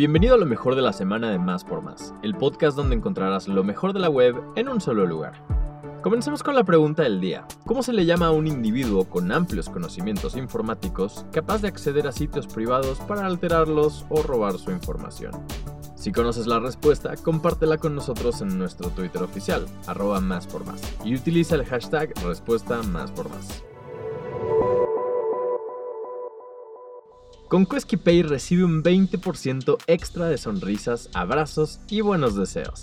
Bienvenido a lo mejor de la semana de Más por Más, el podcast donde encontrarás lo mejor de la web en un solo lugar. Comencemos con la pregunta del día. ¿Cómo se le llama a un individuo con amplios conocimientos informáticos capaz de acceder a sitios privados para alterarlos o robar su información? Si conoces la respuesta, compártela con nosotros en nuestro Twitter oficial, arroba más por más, y utiliza el hashtag respuesta más por más. Con Pay recibe un 20% extra de sonrisas, abrazos y buenos deseos.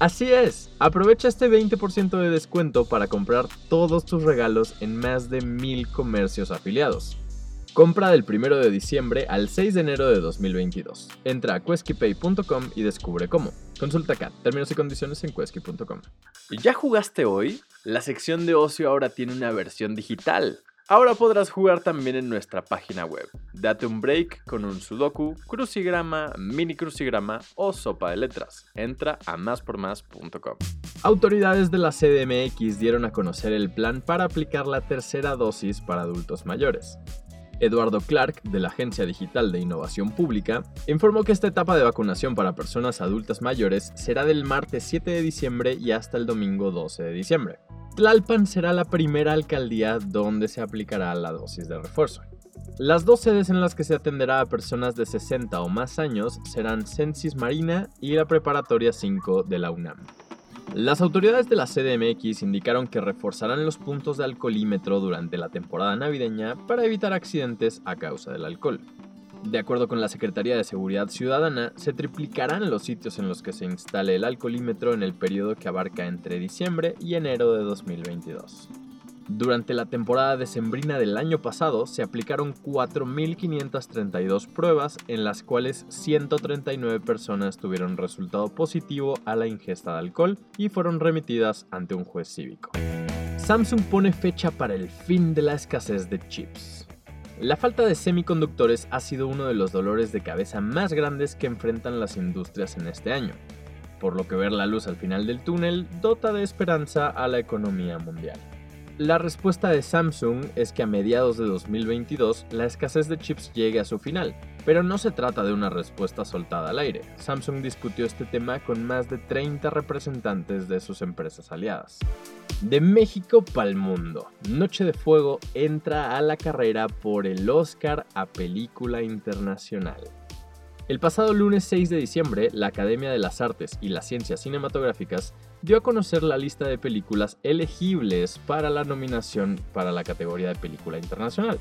Así es, aprovecha este 20% de descuento para comprar todos tus regalos en más de mil comercios afiliados. Compra del 1 de diciembre al 6 de enero de 2022. Entra a queskipay.com y descubre cómo. Consulta acá, términos y condiciones en quesky.com. ¿Ya jugaste hoy? La sección de ocio ahora tiene una versión digital. Ahora podrás jugar también en nuestra página web. Date un break con un sudoku, crucigrama, mini crucigrama o sopa de letras. Entra a máspormás.com. Autoridades de la CDMX dieron a conocer el plan para aplicar la tercera dosis para adultos mayores. Eduardo Clark, de la Agencia Digital de Innovación Pública, informó que esta etapa de vacunación para personas adultas mayores será del martes 7 de diciembre y hasta el domingo 12 de diciembre. Tlalpan será la primera alcaldía donde se aplicará la dosis de refuerzo. Las dos sedes en las que se atenderá a personas de 60 o más años serán Censis Marina y la Preparatoria 5 de la UNAM. Las autoridades de la CDMX indicaron que reforzarán los puntos de alcoholímetro durante la temporada navideña para evitar accidentes a causa del alcohol. De acuerdo con la Secretaría de Seguridad Ciudadana, se triplicarán los sitios en los que se instale el alcoholímetro en el periodo que abarca entre diciembre y enero de 2022. Durante la temporada decembrina del año pasado se aplicaron 4.532 pruebas en las cuales 139 personas tuvieron resultado positivo a la ingesta de alcohol y fueron remitidas ante un juez cívico. Samsung pone fecha para el fin de la escasez de chips. La falta de semiconductores ha sido uno de los dolores de cabeza más grandes que enfrentan las industrias en este año, por lo que ver la luz al final del túnel dota de esperanza a la economía mundial. La respuesta de Samsung es que a mediados de 2022 la escasez de chips llegue a su final, pero no se trata de una respuesta soltada al aire. Samsung discutió este tema con más de 30 representantes de sus empresas aliadas. De México para el mundo, Noche de Fuego entra a la carrera por el Oscar a Película Internacional. El pasado lunes 6 de diciembre, la Academia de las Artes y las Ciencias Cinematográficas dio a conocer la lista de películas elegibles para la nominación para la categoría de película internacional.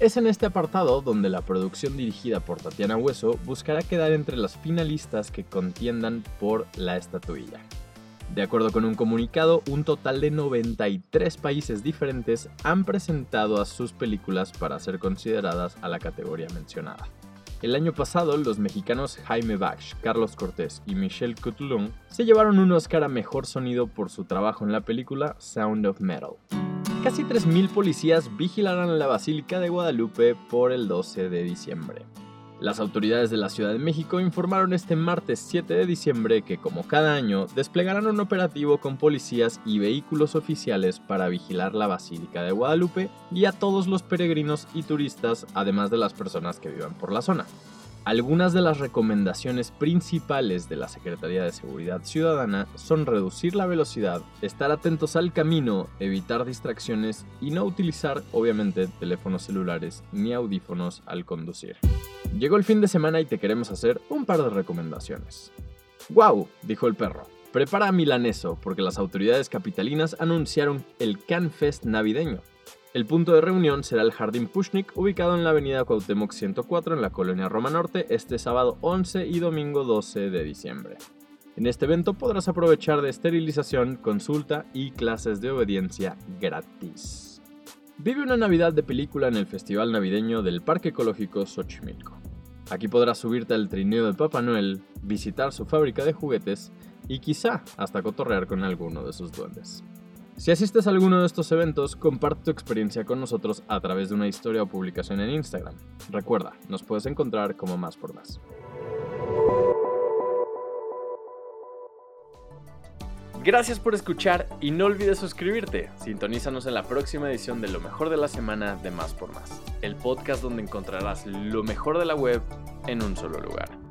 Es en este apartado donde la producción dirigida por Tatiana Hueso buscará quedar entre las finalistas que contiendan por la estatuilla. De acuerdo con un comunicado, un total de 93 países diferentes han presentado a sus películas para ser consideradas a la categoría mencionada. El año pasado, los mexicanos Jaime Bach, Carlos Cortés y Michelle Coutulon se llevaron un Oscar a Mejor Sonido por su trabajo en la película Sound of Metal. Casi 3.000 policías vigilarán la Basílica de Guadalupe por el 12 de diciembre. Las autoridades de la Ciudad de México informaron este martes 7 de diciembre que, como cada año, desplegarán un operativo con policías y vehículos oficiales para vigilar la Basílica de Guadalupe y a todos los peregrinos y turistas, además de las personas que vivan por la zona. Algunas de las recomendaciones principales de la Secretaría de Seguridad Ciudadana son reducir la velocidad, estar atentos al camino, evitar distracciones y no utilizar, obviamente, teléfonos celulares ni audífonos al conducir. Llegó el fin de semana y te queremos hacer un par de recomendaciones. ¡Guau! dijo el perro. Prepara milaneso porque las autoridades capitalinas anunciaron el CanFest navideño. El punto de reunión será el Jardín Pushnik, ubicado en la avenida Cuauhtémoc 104 en la colonia Roma Norte, este sábado 11 y domingo 12 de diciembre. En este evento podrás aprovechar de esterilización, consulta y clases de obediencia gratis. Vive una Navidad de película en el Festival Navideño del Parque Ecológico Xochimilco. Aquí podrás subirte al trineo de Papá Noel, visitar su fábrica de juguetes y quizá hasta cotorrear con alguno de sus duendes. Si asistes a alguno de estos eventos, comparte tu experiencia con nosotros a través de una historia o publicación en Instagram. Recuerda, nos puedes encontrar como más por más. Gracias por escuchar y no olvides suscribirte. Sintonízanos en la próxima edición de Lo mejor de la semana de Más por Más, el podcast donde encontrarás lo mejor de la web en un solo lugar.